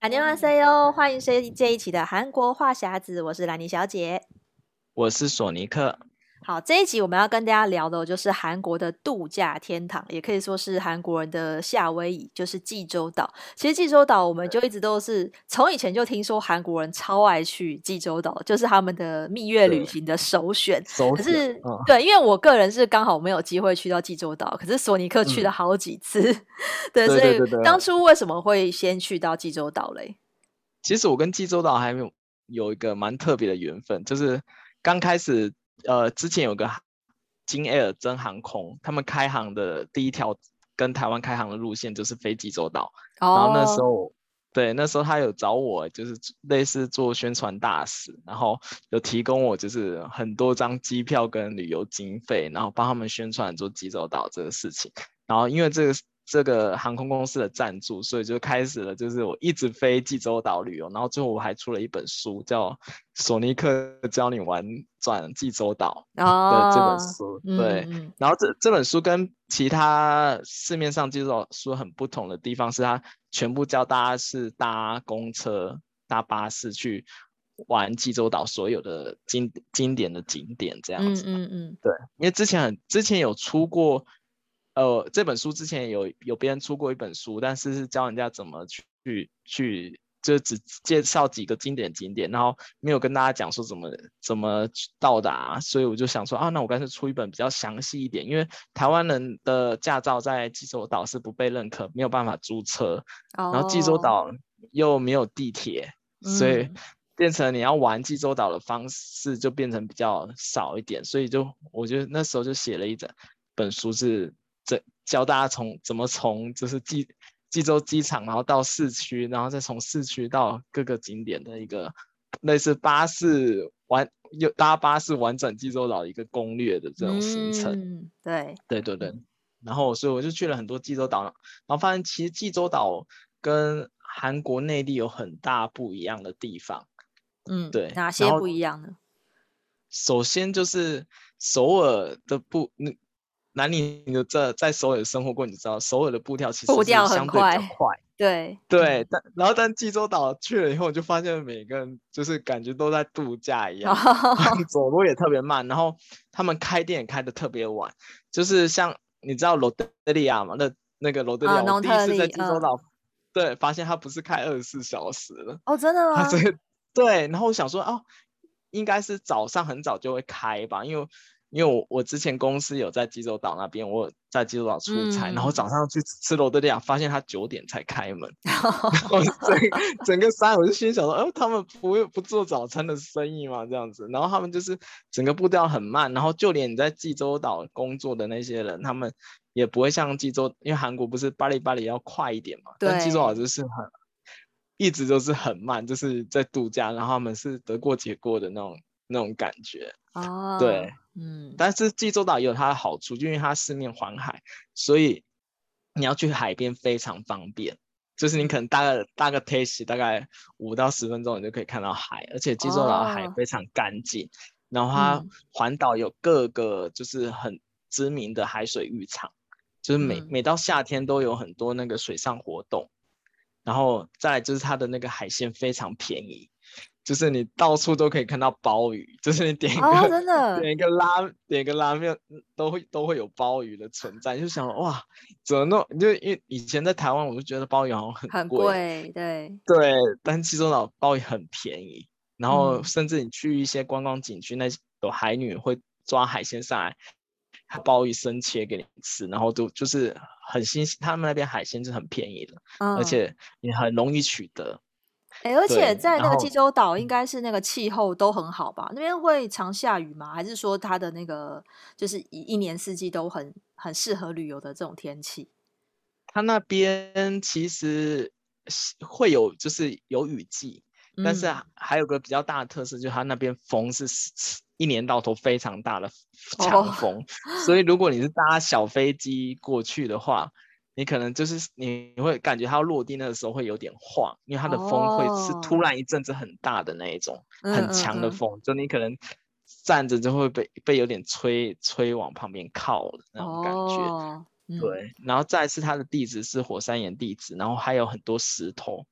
안녕하세요，欢迎收听这一期的韩国话匣子，我是兰妮小姐，我是索尼克。 好，这一集我们要跟大家聊的，就是韩国的度假天堂，也可以说是韩国人的夏威夷，就是济州岛。其实济州岛，我们就一直都是从以前就听说韩国人超爱去济州岛，就是他们的蜜月旅行的首选。可是，嗯、对，因为我个人是刚好没有机会去到济州岛，可是索尼克去了好几次。嗯、对，所以当初为什么会先去到济州岛嘞？其实我跟济州岛还没有有一个蛮特别的缘分，就是刚开始。呃，之前有个金 Air 真航空，他们开航的第一条跟台湾开航的路线就是飞济州岛。Oh. 然后那时候，对，那时候他有找我，就是类似做宣传大使，然后有提供我就是很多张机票跟旅游经费，然后帮他们宣传做济州岛这个事情。然后因为这个。这个航空公司的赞助，所以就开始了，就是我一直飞济州岛旅游，然后最后我还出了一本书，叫《索尼克教你玩转济州岛》的这本书。Oh, 对，嗯、然后这这本书跟其他市面上济州岛书很不同的地方是，它全部教大家是搭公车、搭巴士去玩济州岛所有的经经典的景点这样子。嗯嗯，嗯对，因为之前很之前有出过。呃，这本书之前有有别人出过一本书，但是是教人家怎么去去，就只介绍几个经典景点，然后没有跟大家讲说怎么怎么到达，所以我就想说啊，那我干脆出一本比较详细一点，因为台湾人的驾照在济州岛是不被认可，没有办法租车，然后济州岛又没有地铁，哦、所以 变成你要玩济州岛的方式就变成比较少一点，所以就我觉得那时候就写了一整本书是。这教大家从怎么从就是济济州机场，然后到市区，然后再从市区到各个景点的一个类似巴士完又搭巴士完整济州岛一个攻略的这种行程。嗯，对对对对。然后所以我就去了很多济州岛，然后发现其实济州岛跟韩国内地有很大不一样的地方。嗯，对，哪些不一样呢？首先就是首尔的不那。南宁你这在首尔生活过，你知道首尔的步调其实是相对比较快，对对，但然后但济州岛去了以后，就发现每个人就是感觉都在度假一样，走路也特别慢，然后他们开店也开的特别晚，就是像你知道罗德利亚嘛，那那个罗德利亚，我第一次在济州岛，对，发现它不是开二十四小时的，哦，真的吗？对，然后我想说哦，应该是早上很早就会开吧，因为。因为我我之前公司有在济州岛那边，我在济州岛出差，嗯、然后早上去吃罗德利亚，发现他九点才开门，然后整整个山我就心想说，哦，他们不不做早餐的生意嘛，这样子，然后他们就是整个步调很慢，然后就连你在济州岛工作的那些人，他们也不会像济州，因为韩国不是巴黎巴黎要快一点嘛，对但济州岛就是很一直都是很慢，就是在度假，然后他们是得过且过的那种那种感觉，哦，对。嗯，但是济州岛也有它的好处，就因为它四面环海，所以你要去海边非常方便。就是你可能搭个搭个 taxi，大概五到十分钟你就可以看到海，而且济州岛的海非常干净。哦、然后它环岛有各个就是很知名的海水浴场，就是每、嗯、每到夏天都有很多那个水上活动。然后再来就是它的那个海鲜非常便宜。就是你到处都可以看到鲍鱼，就是你点一个、哦、真的 点一个拉点一个拉面都会都会有鲍鱼的存在，就想哇，怎么弄？就因为以前在台湾，我就觉得鲍鱼好像很贵，很贵，对对，但济州岛鲍鱼很便宜，然后甚至你去一些观光景区，那些有海女会抓海鲜上来，鲍鱼生切给你吃，然后都就是很新鲜，他们那边海鲜是很便宜的，嗯、而且也很容易取得。哎，而且在那个济州岛，应该是那个气候都很好吧？那边会常下雨吗？还是说它的那个就是一一年四季都很很适合旅游的这种天气？它那边其实会有，就是有雨季，嗯、但是还有个比较大的特色，就是它那边风是一年到头非常大的 强风，哦、所以如果你是搭小飞机过去的话。你可能就是你会感觉它落地那个时候会有点晃，因为它的风会是突然一阵子很大的那一种，哦、很强的风，嗯。嗯嗯，就你可能站着就会被被有点吹吹往旁边靠的那种感觉。对，然后再次它的地质是火山岩地质，然后还有很多石头，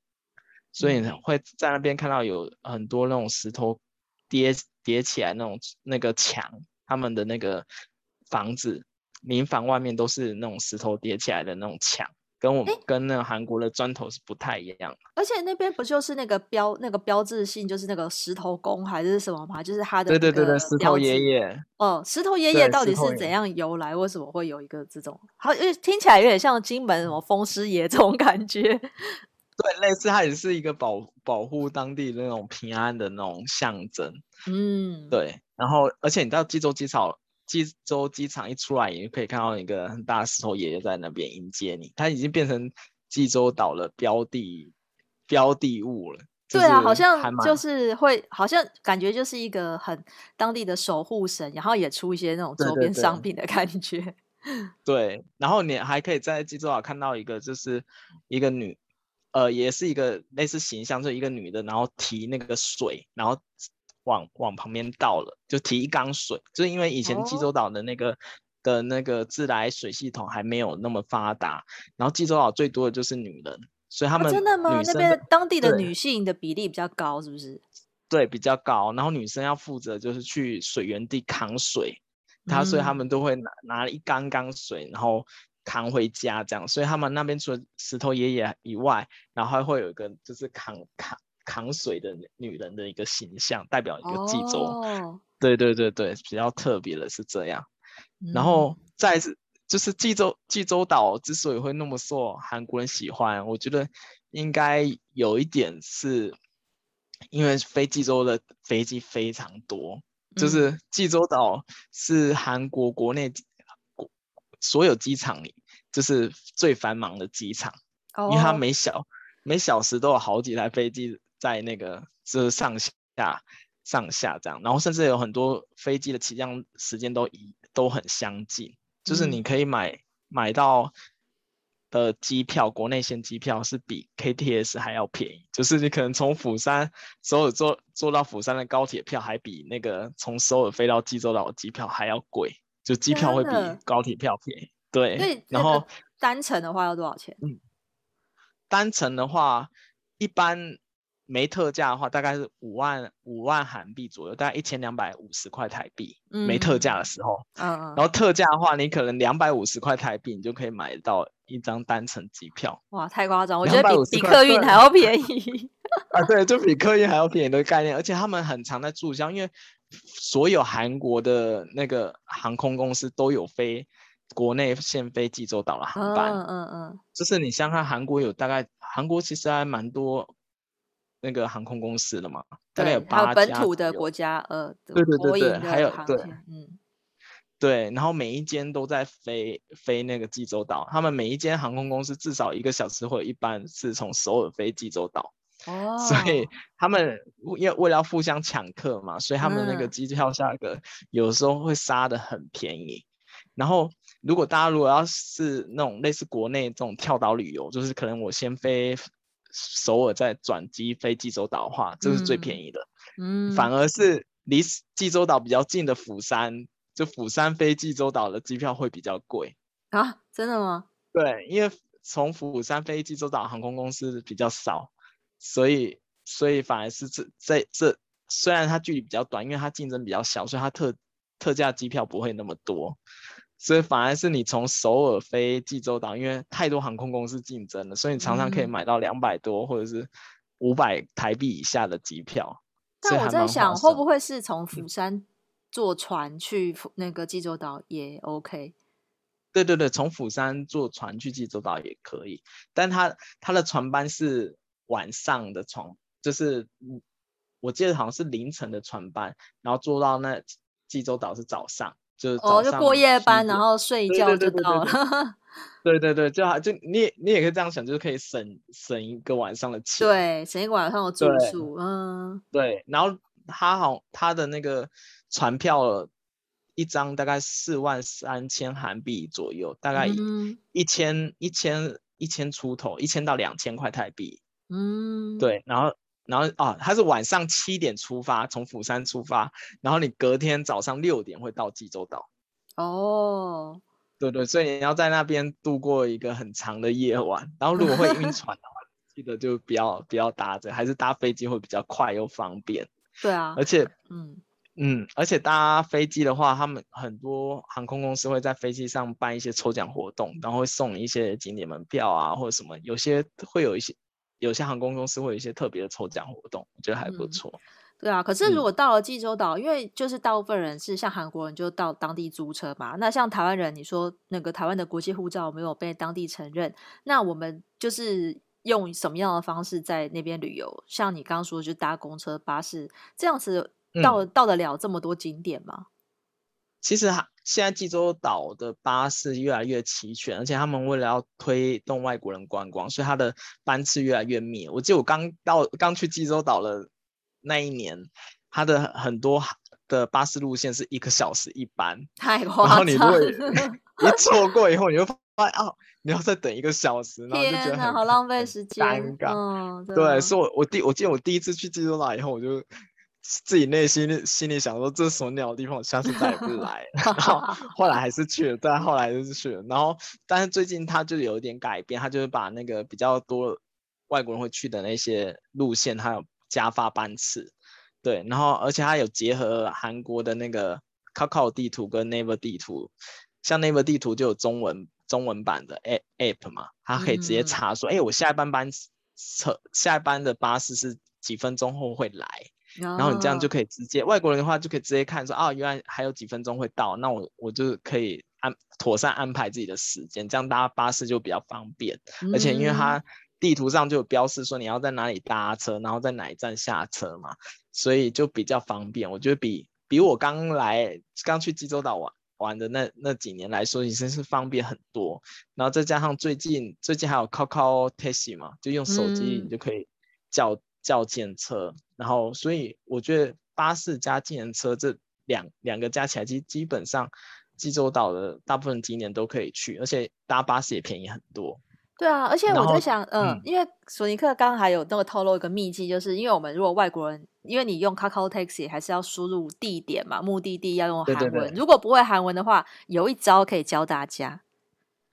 所以会在那边看到有很多那种石头叠叠起来那种那个墙，他们的那个房子民房外面都是那种石头叠起来的那种墙。跟我们跟那个韩国的砖头是不太一样，而且那边不就是那个标那个标志性，就是那个石头公还是什么吗？就是他的对对对对，石头爷爷。哦，石头爷爷到底是怎样由来？为什么会有一个这种？好，因为听起来有点像金门什么风师爷这种感觉。对，类似，它也是一个保保护当地的那种平安的那种象征。嗯，对。然后，而且你知道济州机场。济州机场一出来，你就可以看到一个很大的石头爷爷在那边迎接你。他已经变成济州岛的标的标的物了。对啊，好像就是会，好像感觉就是一个很当地的守护神，然后也出一些那种周边商品的感觉。对，对，对，对，然后你还可以在济州岛看到一个，就是一个女，呃，也是一个类似形象，就是一个女的，然后提那个水，然后。往往旁边倒了，就提一缸水，就是因为以前济州岛的那个、哦、的那个自来水系统还没有那么发达，然后济州岛最多的就是女人，所以他们、啊、真的吗？那边当地的女性的比例比较高，是不是？对，比较高。然后女生要负责就是去水源地扛水，他、嗯、所以他们都会拿拿一缸缸水，然后扛回家这样。所以他们那边除了石头爷爷以外，然后还会有一个就是扛扛。扛水的女人的一个形象，代表一个济州。Oh. 对对对对，比较特别的是这样。嗯、然后再是就是济州济州岛之所以会那么受韩国人喜欢，我觉得应该有一点是因为飞济州的飞机非常多，嗯、就是济州岛是韩国国内国所有机场里就是最繁忙的机场，oh. 因为它每小每小时都有好几台飞机。在那个就是上下上下这样，然后甚至有很多飞机的起降时间都一都很相近，就是你可以买、嗯、买到的机票，国内线机票是比 KTS 还要便宜，就是你可能从釜山首尔坐坐到釜山的高铁票，还比那个从首尔飞到济州岛的机票还要贵，就机票会比高铁票便宜。对，然后单程的话要多少钱？嗯，单程的话一般。没特价的话，大概是五万五万韩币左右，大概一千两百五十块台币。嗯、没特价的时候，嗯嗯，然后特价的话，你可能两百五十块台币，你就可以买到一张单程机票。哇，太夸张！我觉得比比客运还要便宜。啊，对，就比客运还要便宜的概念，而且他们很常在注销，因为所有韩国的那个航空公司都有飞国内线飞济州岛的航班。嗯嗯嗯，就是你像看韩国有大概，韩国其实还蛮多。那个航空公司了嘛，大概有八家，本土的国家，呃，对对对对，还有对，嗯，对，然后每一间都在飞飞那个济州岛，他们每一间航空公司至少一个小时会有一班是从首尔飞济州岛，哦，所以他们因为为了要互相抢客嘛，所以他们那个机票价格有时候会杀的很便宜。嗯、然后如果大家如果要是那种类似国内这种跳岛旅游，就是可能我先飞。首尔再转机飞济州岛的话，这是最便宜的。嗯，反而是离济州岛比较近的釜山，就釜山飞济州岛的机票会比较贵啊？真的吗？对，因为从釜山飞济州岛航空公司比较少，所以所以反而是这这这虽然它距离比较短，因为它竞争比较小，所以它特特价机票不会那么多。所以反而是你从首尔飞济州岛，因为太多航空公司竞争了，所以你常常可以买到两百多或者是五百台币以下的机票。但我在想，会不会是从釜山坐船去那个济州岛也 OK？对对对，从釜山坐船去济州岛也可以，但它它的船班是晚上的船，就是我记得好像是凌晨的船班，然后坐到那济州岛是早上。就哦，就过夜班，然后睡一觉就到了。对对对，就好，就你也你也可以这样想，就是可以省省一个晚上的钱。对，省一个晚上的住宿。嗯，对。然后他好，他的那个船票一张大概四万三千韩币左右，大概一千一千一千出头，一千到两千块泰币。嗯，对，然后。然后啊，他是晚上七点出发，从釜山出发，然后你隔天早上六点会到济州岛。哦，对对，所以你要在那边度过一个很长的夜晚。然后如果会晕船的话，记得就不要不要搭着，还是搭飞机会比较快又方便。对啊，而且，嗯嗯，而且搭飞机的话，他们很多航空公司会在飞机上办一些抽奖活动，然后会送你一些景点门票啊，或者什么，有些会有一些，有些航空公司会有一些特别的抽奖活动，我觉得还不错。嗯对啊，可是如果到了济州岛，嗯，因为就是大部分人是像韩国人就到当地租车嘛，那像台湾人，你说那个台湾的国际护照没有被当地承认，那我们就是用什么样的方式在那边旅游？像你刚刚说，就搭公车、巴士这样子到，嗯、到得了这么多景点吗？其实现在济州岛的巴士越来越齐全，而且他们为了要推动外国人观光，所以它的班次越来越密。我记得我刚到刚去济州岛的。那一年，它的很多的巴士路线是一个小时一班，太夸张。然后你如果一错过以后，你就发现哦，你要再等一个小时，然后就觉得很好浪费时间，尴尬。嗯、对，所以我我第我记得我第一次去济州岛以后，我就自己内心心里想说，这是什么鸟的地方，我下次再也不来。然后 后来还是去了，但后来就是去了。然后但是最近他就有一点改变，他就是把那个比较多外国人会去的那些路线，他有。加发班次，对，然后而且他有结合韩国的那个 Kakao 地图跟 Naver 地图，像 Naver 地图就有中文中文版的 App 嘛，他可以直接查说，哎、嗯，我下一班班车下一班的巴士是几分钟后会来，哦，然后你这样就可以直接外国人的话就可以直接看说，啊，原来还有几分钟会到，那我我就可以安妥善安排自己的时间，这样搭巴士就比较方便，嗯、而且因为它。地图上就有标示说你要在哪里搭车，然后在哪一站下车嘛，所以就比较方便。我觉得比比我刚来刚去济州岛玩玩的那那几年来说，已经是方便很多。然后再加上最近最近还有 Kakao Taxi 嘛，就用手机你就可以叫、嗯、叫计程车。然后所以我觉得巴士加计程车这两两个加起来，基基本上济州岛的大部分景点都可以去，而且搭巴士也便宜很多。对啊，而且我在想，嗯、呃，因为索尼克刚刚还有那个透露一个秘籍，就是因为我们如果外国人，因为你用 Kakao Taxi 还是要输入地点嘛，目的地要用韩文，对对对，如果不会韩文的话，有一招可以教大家。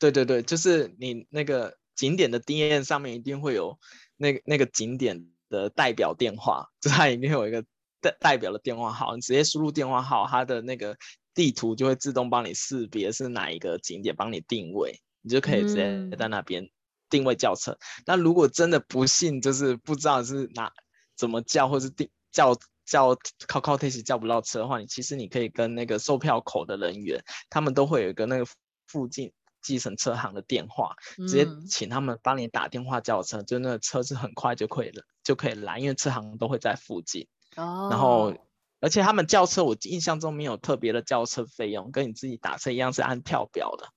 对对对，就是你那个景点的 D N 上面一定会有那个那个景点的代表电话，就它里面有一个代代表的电话号，你直接输入电话号，它的那个地图就会自动帮你识别是哪一个景点，帮你定位。你就可以直接在那边定位叫车。那、嗯、如果真的不幸就是不知道是哪怎么叫，或是定叫叫 Kakao Taxi 叫不到车的话，你其实你可以跟那个售票口的人员，他们都会有一个那个附近计程车行的电话，直接请他们帮你打电话叫车，嗯、就那个车是很快就可以了，就可以来，因为车行都会在附近。哦。然后，而且他们叫车，我印象中没有特别的叫车费用，跟你自己打车一样是按跳表的。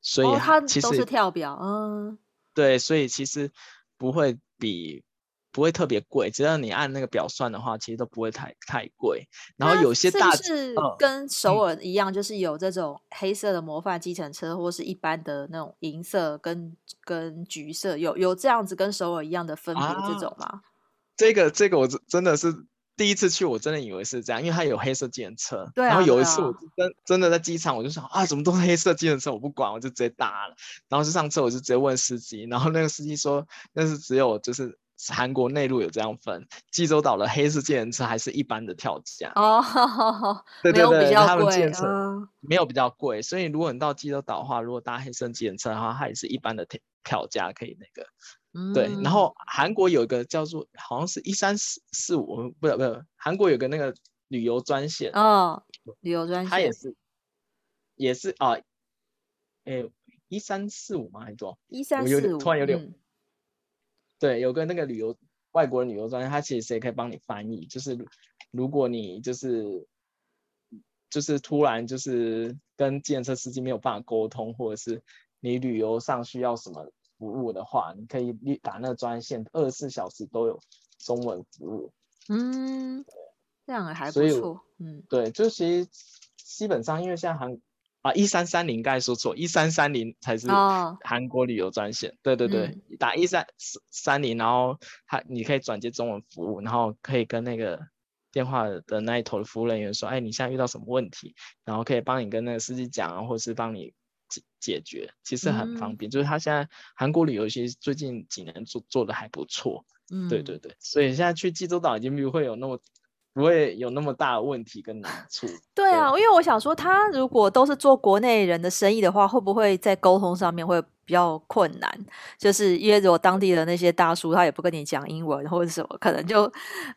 所以它其实、是跳表，嗯，对，所以其实不会比不会特别贵，只要你按那个表算的话，其实都不会太太贵。然后有些大是，是跟首尔一样、嗯，就是有这种黑色的模范计程车，或是一般的那种银色跟跟橘色，有有这样子跟首尔一样的分别这种吗？啊、这个这个我真的是。第一次去，我真的以为是这样，因为它有黑色计程车。对啊。然后有一次，我真真的在机场，我就想啊，怎么都是黑色计程车？我不管，我就直接搭了。然后就上车，我就直接问司机，然后那个司机说，那是只有就是韩国内陆有这样分，济州岛的黑色计程车还是一般的跳价。哦。对 对对，他们计程车没有比较贵，所以如果你到济州岛的话，如果搭黑色计程车的话，它也是一般的跳跳价，可以那个。对，然后韩国有一个叫做好像是一三四四五，不是不是，韩国有个那个旅游专线哦，旅游专线，它也是也是啊，哎一三四五吗？还是多少？一三四五，突然有点、嗯，对，有个那个旅游外国的旅游专线，他其实也可以帮你翻译，就是如果你就是就是突然就是跟计程车司机没有办法沟通，或者是你旅游上需要什么。服务的话，你可以打那个专线，二十四小时都有中文服务。嗯，这样还不错。嗯，对，就其实基本上，因为现在韩啊一三三零，刚才说错，一三三零才是韩国旅游专线。哦。对对对，嗯、打一三三零，然后他你可以转接中文服务，然后可以跟那个电话的那一头的服务人员说，哎，你现在遇到什么问题，然后可以帮你跟那个司机讲啊，或是帮你。解解决，其实很方便。嗯、就是他现在韩国旅游其实最近几年做做的还不错。嗯，对对对，所以现在去济州岛已经不会有那么不会有那么大的问题跟难处。对啊，对，因为我想说，他如果都是做国内人的生意的话，会不会在沟通上面会比较困难？就是因为如果当地的那些大叔他也不跟你讲英文或者什么，可能就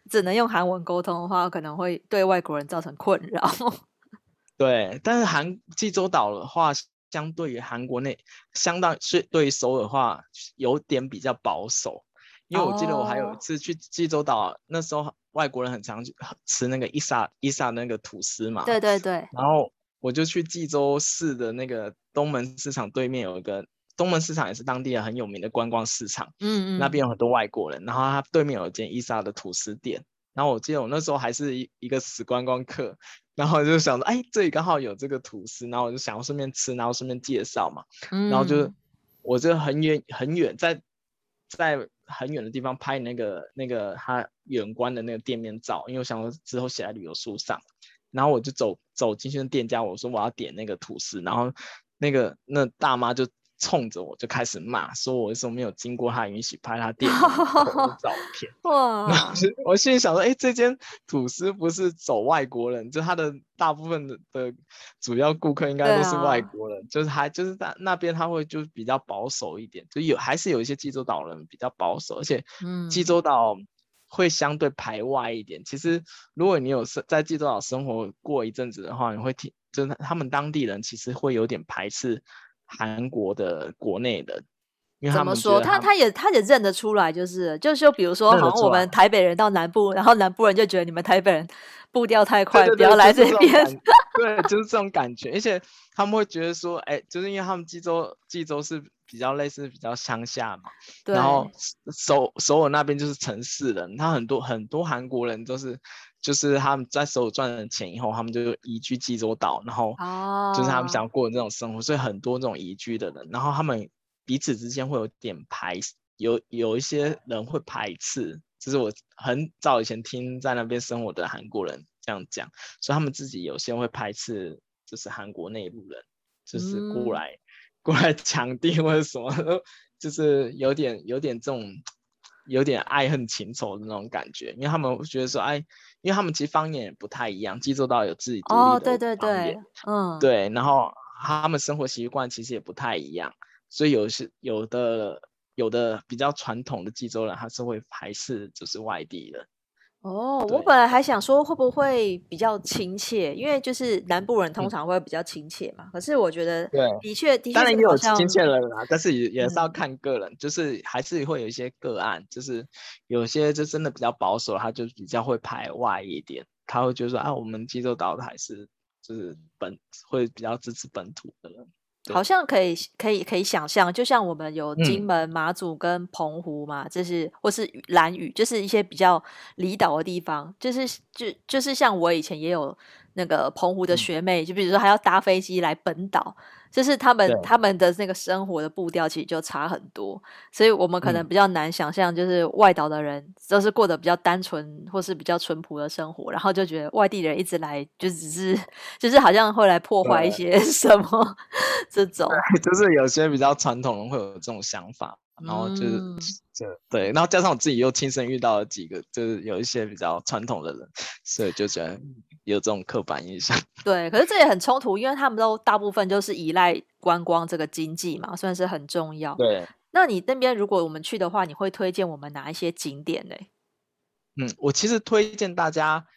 只能用韩文沟通的话，可能会对外国人造成困扰。对，但是韩济州岛的话，相对于韩国内，相当是对于首尔的话，有点比较保守。因为我记得我还有一次去济州岛，oh. 那时候外国人很常去吃那个伊萨伊萨那个吐司嘛。对对对。然后我就去济州市的那个东门市场对面有一个东门市场，也是当地很有名的观光市场。嗯嗯。那边有很多外国人，然后他对面有一间伊萨的吐司店。然后我记得我那时候还是一一个死观光客，然后就想着，哎，这里刚好有这个吐司，然后我就想要顺便吃，然后顺便介绍嘛。嗯。然后就我就很远很远，在在。很远的地方拍那个那个他远观的那个店面照，因为我想说之后写在旅游书上，然后我就走走进去的店家，我说我要点那个吐司，然后那个那大妈就。冲着我就开始骂，说我为什么没有经过他允许拍他店的 照片。哇！我心里想说，哎、欸，这间吐司不是走外国人，就他的大部分的的主要顾客应该都是外国人，啊、就是还就是在那边他会就比较保守一点，就有还是有一些济州岛人比较保守，而且济州岛会相对排外一点。嗯、其实如果你有生在济州岛生活过一阵子的话，你会听，就是他们当地人其实会有点排斥。韩国的国内的，因为他们怎么说？他他也他也认得出来，就是就是说，比如说，好像我们台北人到南部，然后南部人就觉得你们台北人步调太快，对对对，不要来这边。对，就是这种感觉。而且他们会觉得说，哎，就是因为他们济州济州是比较类似比较乡下嘛，然后首首尔那边就是城市人，他很多很多韩国人都是。就是他们在首尔赚了钱以后，他们就移居济州岛，然后就是他们想要过的这种生活，所以很多这种移居的人，然后他们彼此之间会有点排，有有一些人会排斥，就是我很早以前听在那边生活的韩国人这样讲，所以他们自己有些人会排斥，就是韩国内陆人，就是过来、嗯、过来抢地或者什么，就是有点有点这种。有点爱恨情仇的那种感觉，因为他们会觉得说，哎，因为他们其实方言也不太一样，济州岛有自己独立的方言，哦，对对对，嗯，对，然后他们生活习惯其实也不太一样，所以有些有的有的比较传统的济州人，他是会排斥就是外地人。哦，对我本来还想说会不会比较亲切，因为就是南部人通常会比较亲切嘛。嗯、可是我觉得，对，的确，的确，当然也有亲切的人啦，但是也也是要看个人，嗯、就是还是会有一些个案，就是有些就真的比较保守，他就比较会排外一点，他会觉得说啊，我们济州岛的还是就是本会比较支持本土的人。好像可以，可以，可以想象，就像我们有金门、马祖跟澎湖嘛，这、嗯、是或是蓝屿，就是一些比较离岛的地方，就是就就是像我以前也有那个澎湖的学妹，嗯、就比如说还要搭飞机来本岛。就是他们他们的那个生活的步调其实就差很多，所以我们可能比较难想象，就是外岛的人都是过得比较单纯或是比较淳朴的生活，然后就觉得外地人一直来就只是就是好像会来破坏一些 什么对 这种，就是有些比较传统人会有这种想法，然后就是、嗯、就对，然后加上我自己又亲身遇到了几个，就是有一些比较传统的人，所以就觉得。有这种刻板印象，对，可是这也很冲突，因为他们都大部分就是依赖观光这个经济嘛，算是很重要。对，那你那边如果我们去的话，你会推荐我们哪一些景点呢？嗯，我其实推荐大家，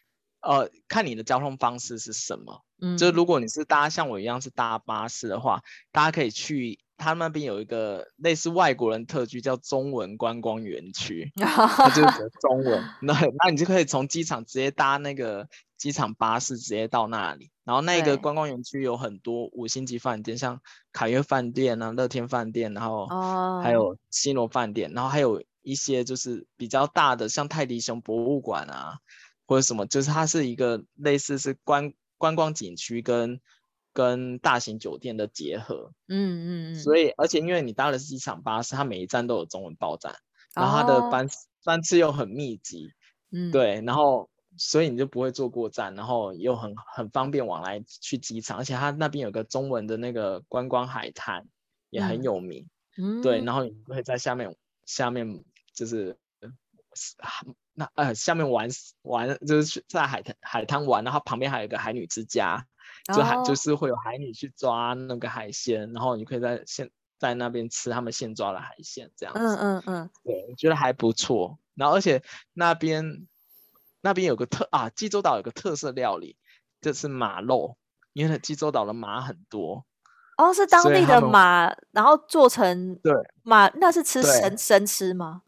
呃，看你的交通方式是什么。嗯，就如果你是搭像我一样是搭巴士的话，大家可以去。他那边有一个类似外国人特区，叫中文观光园区，它就是中文。那那你就可以从机场直接搭那个机场巴士直接到那里。然后那个观光园区有很多五星级饭店，像凯悦饭店啊、乐天饭店，然后还有西罗饭店，然后还有一些就是比较大的，像泰迪熊博物馆啊，或者什么，就是它是一个类似是观观光景区跟。跟大型酒店的结合，嗯嗯，所以而且因为你搭的是机场巴士，它每一站都有中文报站，然后它的班、哦、班次又很密集，嗯，对，然后所以你就不会坐过站，然后又很很方便往来去机场，而且它那边有个中文的那个观光海滩也很有名，嗯，对，然后你会在下面下面就是那呃下面玩玩就是在海滩海滩玩，然后旁边还有一个海女之家，就海、哦、就是会有海女去抓那个海鲜，然后你可以在现在那边吃他们现抓的海鲜，这样子，嗯嗯嗯，对，我觉得还不错，然后而且那边。那边有个特啊，济州岛有个特色料理，就是马肉，因为济州岛的马很多。哦，是当地的马，然后做成对马，那是吃生生吃吗？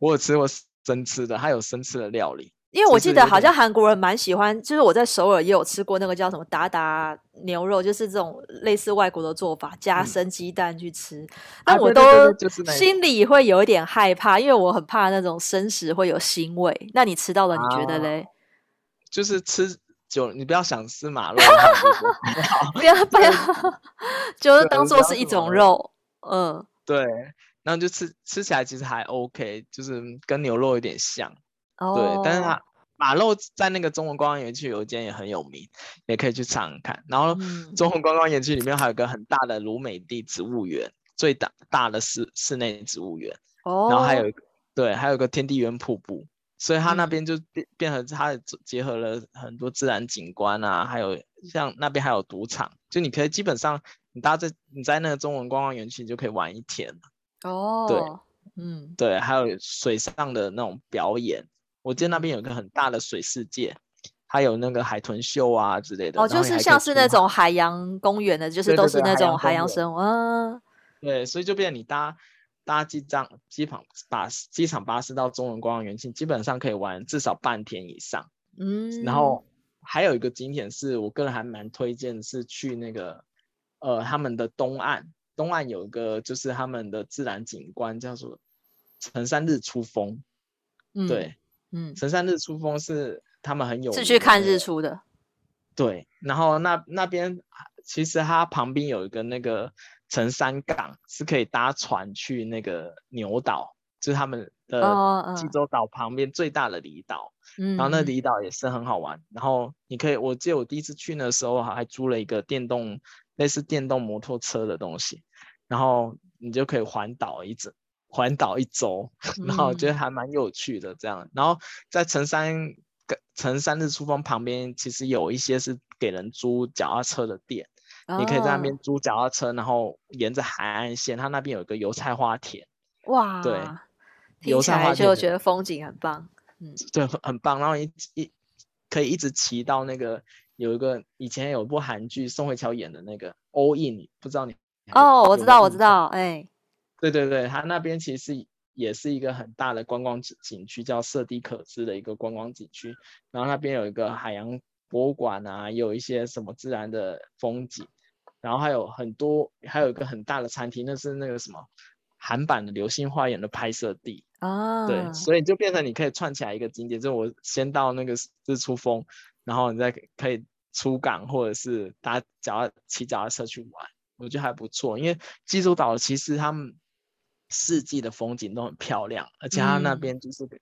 我有吃过生吃的，还有生吃的料理。因为我记得好像韩国人蛮喜欢，就是我在首尔也有吃过那个叫什么达达牛肉，就是这种类似外国的做法，加生鸡蛋去吃。那、嗯、我都心里会有一点害怕，因为我很怕那种生食会有腥味。那你吃到了，你觉得嘞？就是吃久，你不要想吃马肉，不要不 要，就是当做是一种肉。嗯，对，然后就吃吃起来其实还 OK，就是跟牛肉有点像。Oh. 对，但是它马肉在那个中文观光园区有一间也很有名，也可以去尝尝看。然后中文观光园区里面还有一个很大的鲁美地植物园，最大大的室室内植物园。哦、oh.。然后还有一个对，还有个天地园瀑布，所以它那边就变变成它结合了很多自然景观啊，还有像那边还有赌场，就你可以基本上你搭在你在那个中文观光园区你就可以玩一天。哦、oh.。对，嗯，对，还有水上的那种表演。我记得那边有一个很大的水世界，还有那个海豚秀啊之类的。哦，就是像是那种海洋公园的，就是都是那种海洋生物。啊、对，所以就变成你搭搭机场机场巴士机场巴士到中文观光园区，基本上可以玩至少半天以上。嗯，然后还有一个景点是我个人还蛮推荐，是去那个呃他们的东岸，东岸有一个就是他们的自然景观叫做成山日出峰。嗯，对。嗯，神山日出峰是他们很有名，是去看日出的。对，然后那那边其实它旁边有一个那个城山港，是可以搭船去那个牛岛，就是他们的济州岛旁边最大的离岛。嗯、哦，然后那离岛也是很好玩。然后你可以，我记得我第一次去的时候还租了一个电动类似电动摩托车的东西，然后你就可以环岛一整。环岛一周，然后我觉得还蛮有趣的这样。嗯、然后在城山城山日出峰旁边，其实有一些是给人租脚踏车的店，哦，你可以在那边租脚踏车，然后沿着海岸线，它那边有一个油菜花田。哇，对，油菜花田就觉得风景很棒。嗯，对，很棒。然后一一可以一直骑到那个有一个以前有部韩剧宋慧乔演的那个 All In，不知道你哦，我知道，我知道，哎。对对对，它那边其实也是一个很大的观光景区，叫色地可支的一个观光景区。然后那边有一个海洋博物馆啊，也有一些什么自然的风景，然后还有很多，还有一个很大的餐厅，那是那个什么韩版的《流星花园》的拍摄地啊。对，所以就变成你可以串起来一个景点，就是我先到那个日出峰，然后你再可以出港，或者是搭脚骑脚踏车去玩，我觉得还不错。因为济州岛其实他们。四季的风景都很漂亮，而且它那边就是、嗯，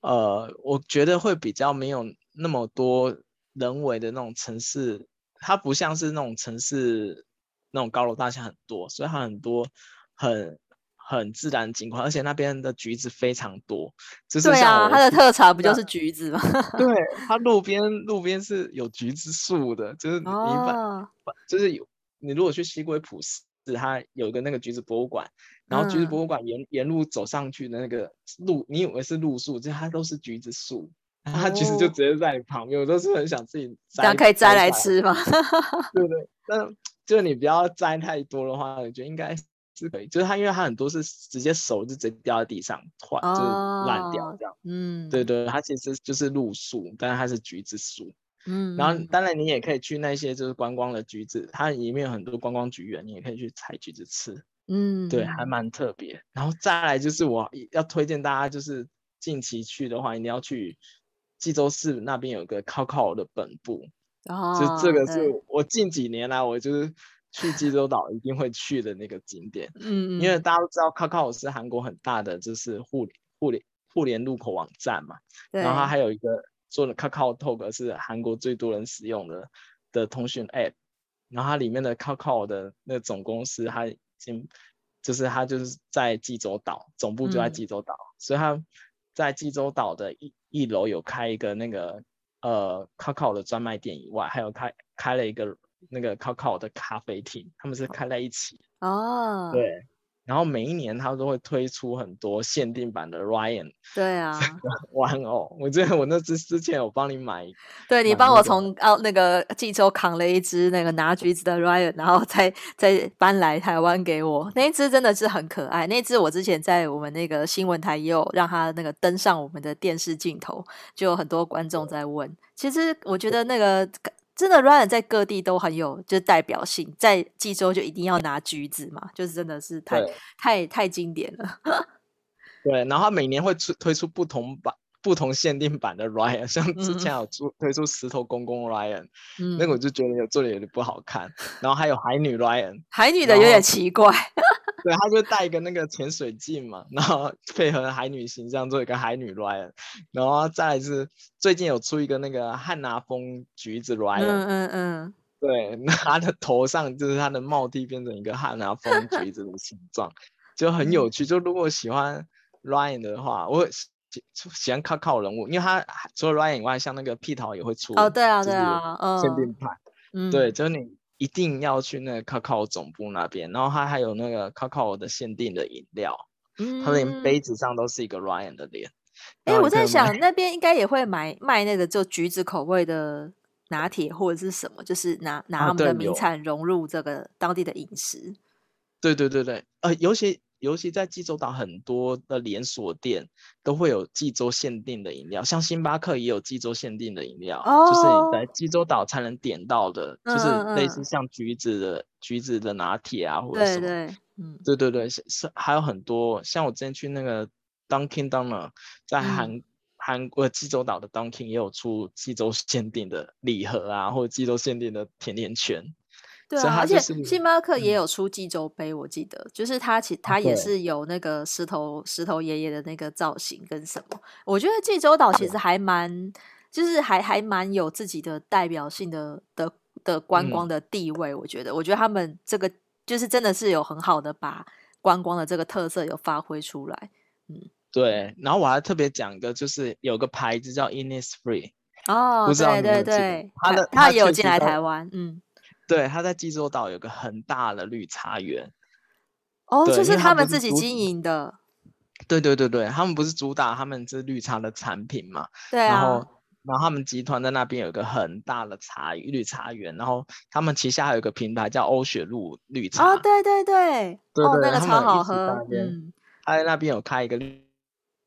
呃，我觉得会比较没有那么多人为的那种城市，它不像是那种城市那种高楼大厦很多，所以它很多很很自然景观，而且那边的橘子非常多，就是对啊，它的特产不就是橘子吗？对，它路边路边是有橘子树的，就是你把、哦、就是有你如果去西归浦市，它有一个那个橘子博物馆。然后橘子博物馆沿、嗯、沿路走上去的那个路，你以为是路树，其实它都是橘子树，然后它其实就直接在你旁边。我都是很想自己摘，这样可以摘来吃吗？对不 对？但就是你不要摘太多的话，我觉得应该是可以。就是它，因为它很多是直接熟就直接掉在地上，坏、哦、就是烂掉这样。嗯，对对，它其实就是路树，但是它是橘子树。嗯，然后当然你也可以去那些就是观光的橘子，它里面有很多观光橘园，你也可以去采橘子吃。嗯，对，还蛮特别。然后再来就是我要推荐大家，就是近期去的话，一定要去济州市那边有个 Kakao 的本部。哦，就这个是我近几年来我就是去济州岛一定会去的那个景点。嗯，因为大家都知道 Kakao 是韩国很大的就是互联互联互联入口网站嘛。然后它还有一个做的 KakaoTalk 是韩国最多人使用的的通讯 App，然后它里面的 Cacao 的那个总公司，它已经就是他就是在济州岛，总部就在济州岛，嗯、所以他在济州岛的一一楼有开一个那个呃 Kakao 的专卖店以外，还有开开了一个那个 Kakao 的咖啡厅，他们是开在一起。哦，对。然后每一年他都会推出很多限定版的 Ryan，对啊，玩偶。我记得我那只之前有帮你买，对你帮我从澳那个济州扛了一只那个拿橘子的 Ryan，然后再再搬来台湾给我。那一只真的是很可爱，那一只我之前在我们那个新闻台也有让他那个登上我们的电视镜头，就有很多观众在问。其实我觉得那个。真的，Ryan 在各地都很有就是代表性，在济州就一定要拿橘子嘛，就是真的是太太太经典了。对，然后他每年会出推出不同版、不同限定版的 Ryan，像之前有出、嗯、推出石头公公 Ryan，、嗯、那个我就觉得有做的有点不好看。然后还有海女 Ryan，海女的有点奇怪。对，他就带一个那个潜水镜嘛，然后配合海女形象做一个海女 Ryan，然后再来是最近有出一个那个汉拿风橘子 Ryan，嗯嗯嗯，对，那他的头上就是他的帽 T 变成一个汉拿风橘子的形状，就很有趣。就如果喜欢 Ryan 的话，我喜喜欢 Kakao 人物，因为他除了 Ryan 以外，像那个屁桃也会出哦，对啊对啊，限定版，嗯，对，就是你。一定要去那个 Cacao 总部那边，然后它还有那个 Cacao 的限定的饮料，嗯，它连杯子上都是一个 Ryan 的脸。哎、欸，我在想那边应该也会买卖那个就橘子口味的拿铁或者是什么，就是拿拿我们的名产融入这个当地的饮食。对对对对，呃，尤其。尤其在济州岛，很多的连锁店都会有济州限定的饮料，像星巴克也有济州限定的饮料，哦，就是你在济州岛才能点到的，嗯，就是类似像橘子的，嗯、橘子的拿铁啊，或者什么，对对，嗯，对对对，是是还有很多，像我之前去那个 Dunkin Donuts，在韩韩国济州岛的 Dunkin 也有出济州限定的礼盒啊，或者济州限定的甜甜圈。对啊，而且星巴克也有出济州杯，我记得，嗯、就是它其它也是有那个石头石头爷爷的那个造型跟什么。我觉得济州岛其实还蛮，就是还还蛮有自己的代表性的的的观光的地位。我觉得，我觉得他们这个就是真的是有很好的把观光的这个特色有发挥出来。嗯，对。然后我还特别讲一个，就是有个牌子叫 Innisfree 哦，对对对，他的他也有进来台湾，嗯。对，他在济州岛有个很大的绿茶园，哦，就是他们自己经营的。对对对对，他们不是主打他们这绿茶的产品嘛？对啊。然后，然后他们集团在那边有一个很大的茶绿茶园，然后他们旗下还有一个品牌叫欧雪露绿茶。哦，对对对，对对哦，那个超好喝。嗯，他在那边有开一个绿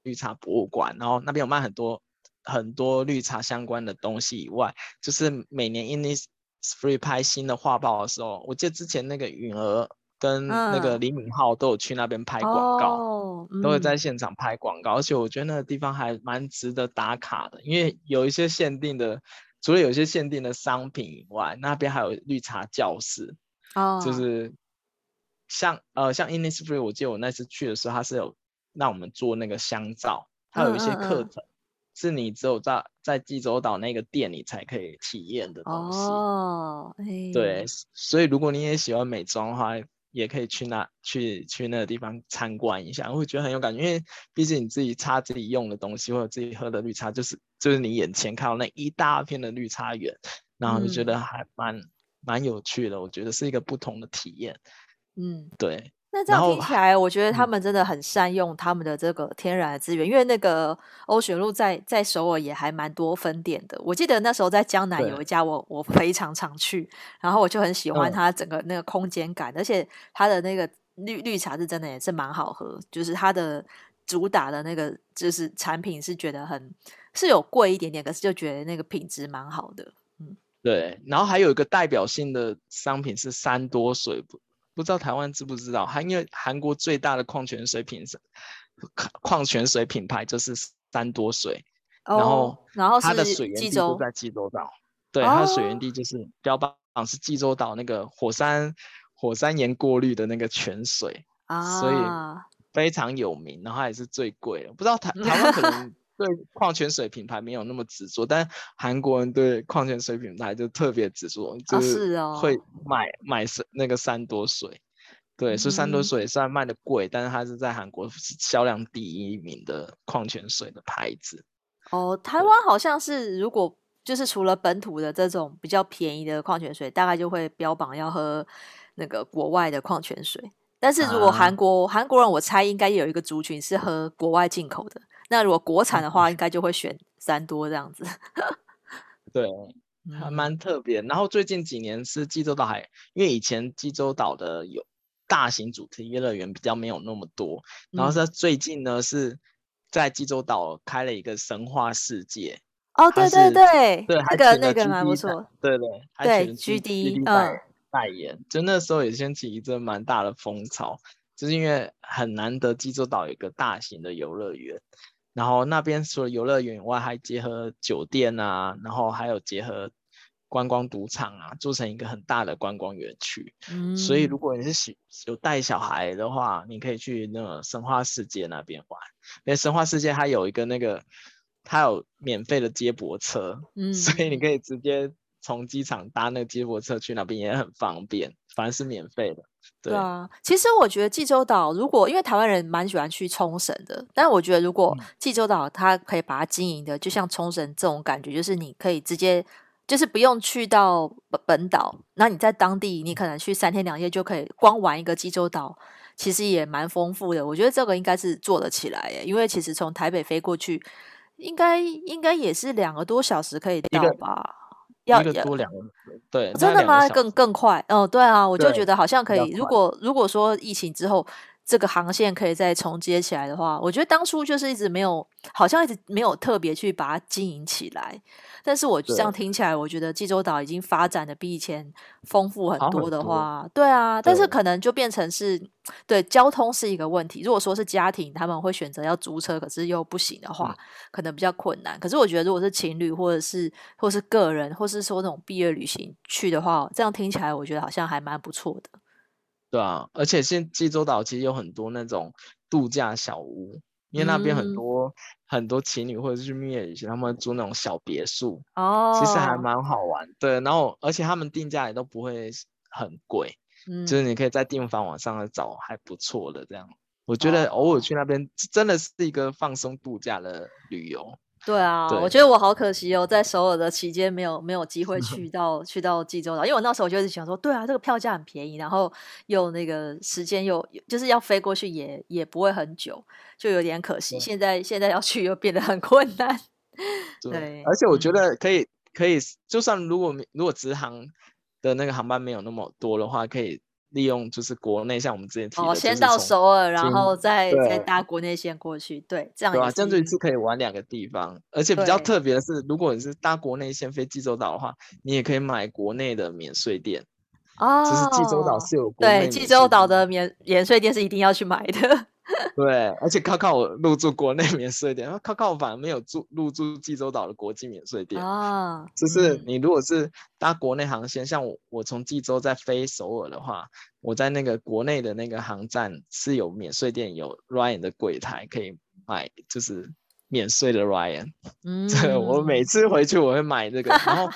绿茶博物馆，然后那边有卖很多很多绿茶相关的东西以外，就是每年因为 Free 拍新的画报的时候，我记得之前那个允儿跟那个李敏镐都有去那边拍广告，哦嗯、都会在现场拍广告，而且我觉得那个地方还蛮值得打卡的，因为有一些限定的，除了有一些限定的商品以外，那边还有绿茶教室，哦，就是像呃像 Innisfree，我记得我那次去的时候，他是有让我们做那个香皂，他有一些课程。嗯。嗯嗯是你只有在在济州岛那个店里才可以体验的东西哦，对，所以如果你也喜欢美妆的话，也可以去那去去那个地方参观一下，我会觉得很有感觉，因为毕竟你自己擦自己用的东西或者自己喝的绿茶，就是就是你眼前看到那一大片的绿茶园，然后就觉得还蛮蛮、嗯、有趣的，我觉得是一个不同的体验，嗯，对。那这样听起来，我觉得他们真的很善用他们的这个天然的资源，嗯、因为那个欧雪露在在首尔也还蛮多分店的。我记得那时候在江南有一家我，我我非常常去，然后我就很喜欢它整个那个空间感，嗯、而且它的那个绿绿茶是真的也是蛮好喝，就是它的主打的那个就是产品是觉得很是有贵一点点，可是就觉得那个品质蛮好的。嗯，对。然后还有一个代表性的商品是三多水。不知道台湾知不知道？韩因为韩国最大的矿泉水品是矿泉水品牌就是三多水，哦、然后然后它的水源地就在济州岛，对，它的水源地就是标榜是济州岛那个火山火山岩过滤的那个泉水，啊，所以非常有名，然后也是最贵的。不知道台 台湾可能对矿泉水品牌没有那么执着，但韩国人对矿泉水品牌就特别执着，就是会买、哦、买那个三多水。对，所以三多水虽然卖的贵，嗯、但是它是在韩国销量第一名的矿泉水的牌子。哦，台湾好像是如果就是除了本土的这种比较便宜的矿泉水，大概就会标榜要喝那个国外的矿泉水。但是如果韩国、啊、韩国人，我猜应该有一个族群是喝国外进口的。那如果国产的话，应该就会选三多这样子。对，还蛮特别。然后最近几年是济州岛还，因为以前济州岛的有。大型主题乐园比较没有那么多，然后在最近呢、嗯、是在济州岛开了一个神话世界哦，对对对，对，那个那个蛮不错，对对对，G D 代代言，嗯、就那时候也掀起一阵蛮大的风潮，就是因为很难得济州岛有一个大型的游乐园，然后那边除了游乐园以外，还结合酒店啊，然后还有结合。观光赌场啊，做成一个很大的观光园区。嗯，所以如果你是喜有带小孩的话，你可以去那个神话世界那边玩。因为神话世界它有一个那个，它有免费的接驳车，嗯，所以你可以直接从机场搭那个接驳车去那边也很方便，反正是免费的。对，对啊，其实我觉得济州岛如果因为台湾人蛮喜欢去冲绳的，但我觉得如果济州岛它可以把它经营的就像冲绳这种感觉，就是你可以直接。就是不用去到本本岛，那你在当地，你可能去三天两夜就可以光玩一个济州岛，其实也蛮丰富的。我觉得这个应该是做得起来耶，因为其实从台北飞过去，应该应该也是两个多小时可以到吧？要一个多两个，对，真的吗？更更快？哦，对啊，我就觉得好像可以。如果如果说疫情之后。这个航线可以再重接起来的话，我觉得当初就是一直没有，好像一直没有特别去把它经营起来。但是我这样听起来，我觉得济州岛已经发展的比以前丰富很多的话，对啊，但是可能就变成是对交通是一个问题。如果说是家庭，他们会选择要租车，可是又不行的话，可能比较困难。可是我觉得，如果是情侣或者是或是个人，或是说那种毕业旅行去的话，这样听起来，我觉得好像还蛮不错的。对啊，而且现济州岛其实有很多那种度假小屋，因为那边很多、嗯、很多情侣或者是去蜜月旅行，他们会租那种小别墅，哦，其实还蛮好玩。对，然后而且他们定价也都不会很贵，嗯，就是你可以在订房网上找还不错的这样。我觉得偶尔去那边真的是一个放松度假的旅游。对啊，对，我觉得我好可惜哦，在首尔的期间没有没有机会去 到去到济州岛，因为我那时候就是想说，对啊，这个票价很便宜，然后又那个时间又就是要飞过去也也不会很久，就有点可惜。现在现在要去又变得很困难。对，对，而且我觉得可以可以，就算如果如果直航的那个航班没有那么多的话，可以。利用就是国内，像我们之前提的，哦，先到首尔，然后再再搭国内线过去，对，这样对啊，这样就一次可以玩两个地方，而且比较特别的是，如果你是搭国内线飞济州岛的话，你也可以买国内的免税店哦。就是济州岛是有对，济州岛的免免税店是一定要去买的。对，而且靠靠我入住国内免税店，然后靠靠我反而没有住入住济州岛的国际免税店啊。就是你如果是搭国内航线，嗯、像我我从济州再飞首尔的话，我在那个国内的那个航站是有免税店，有 Ryan 的柜台可以买，就是免税的 Ryan。嗯，我每次回去我会买这个，然后。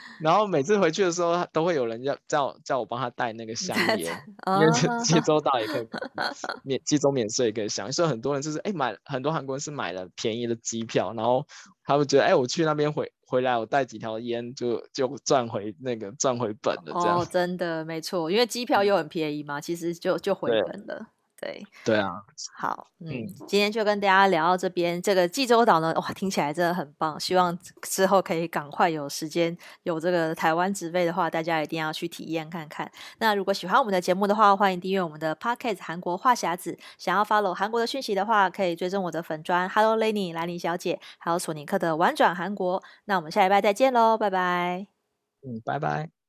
然后每次回去的时候，都会有人要叫叫我帮他带那个香烟，因为 济州岛也可以 免济州免税也可以香。所以很多人就是哎买很多韩国人是买了便宜的机票，然后他们觉得哎我去那边回回来我带几条烟就就赚回那个赚回本了这样。哦，真的没错，因为机票又很便宜嘛，其实就就回本了。对对啊，好，嗯，嗯，今天就跟大家聊到这边。这个济州岛呢，哇，听起来真的很棒。希望之后可以赶快有时间有这个台湾直飞的话，大家一定要去体验看看。那如果喜欢我们的节目的话，欢迎订阅我们的 Podcast 韩国话匣子。想要 follow 韩国的讯息的话，可以追踪我的粉砖 Hello Lenny 兰妮小姐，还有索尼克的玩转韩国。那我们下礼拜再见喽，拜拜。嗯，拜拜。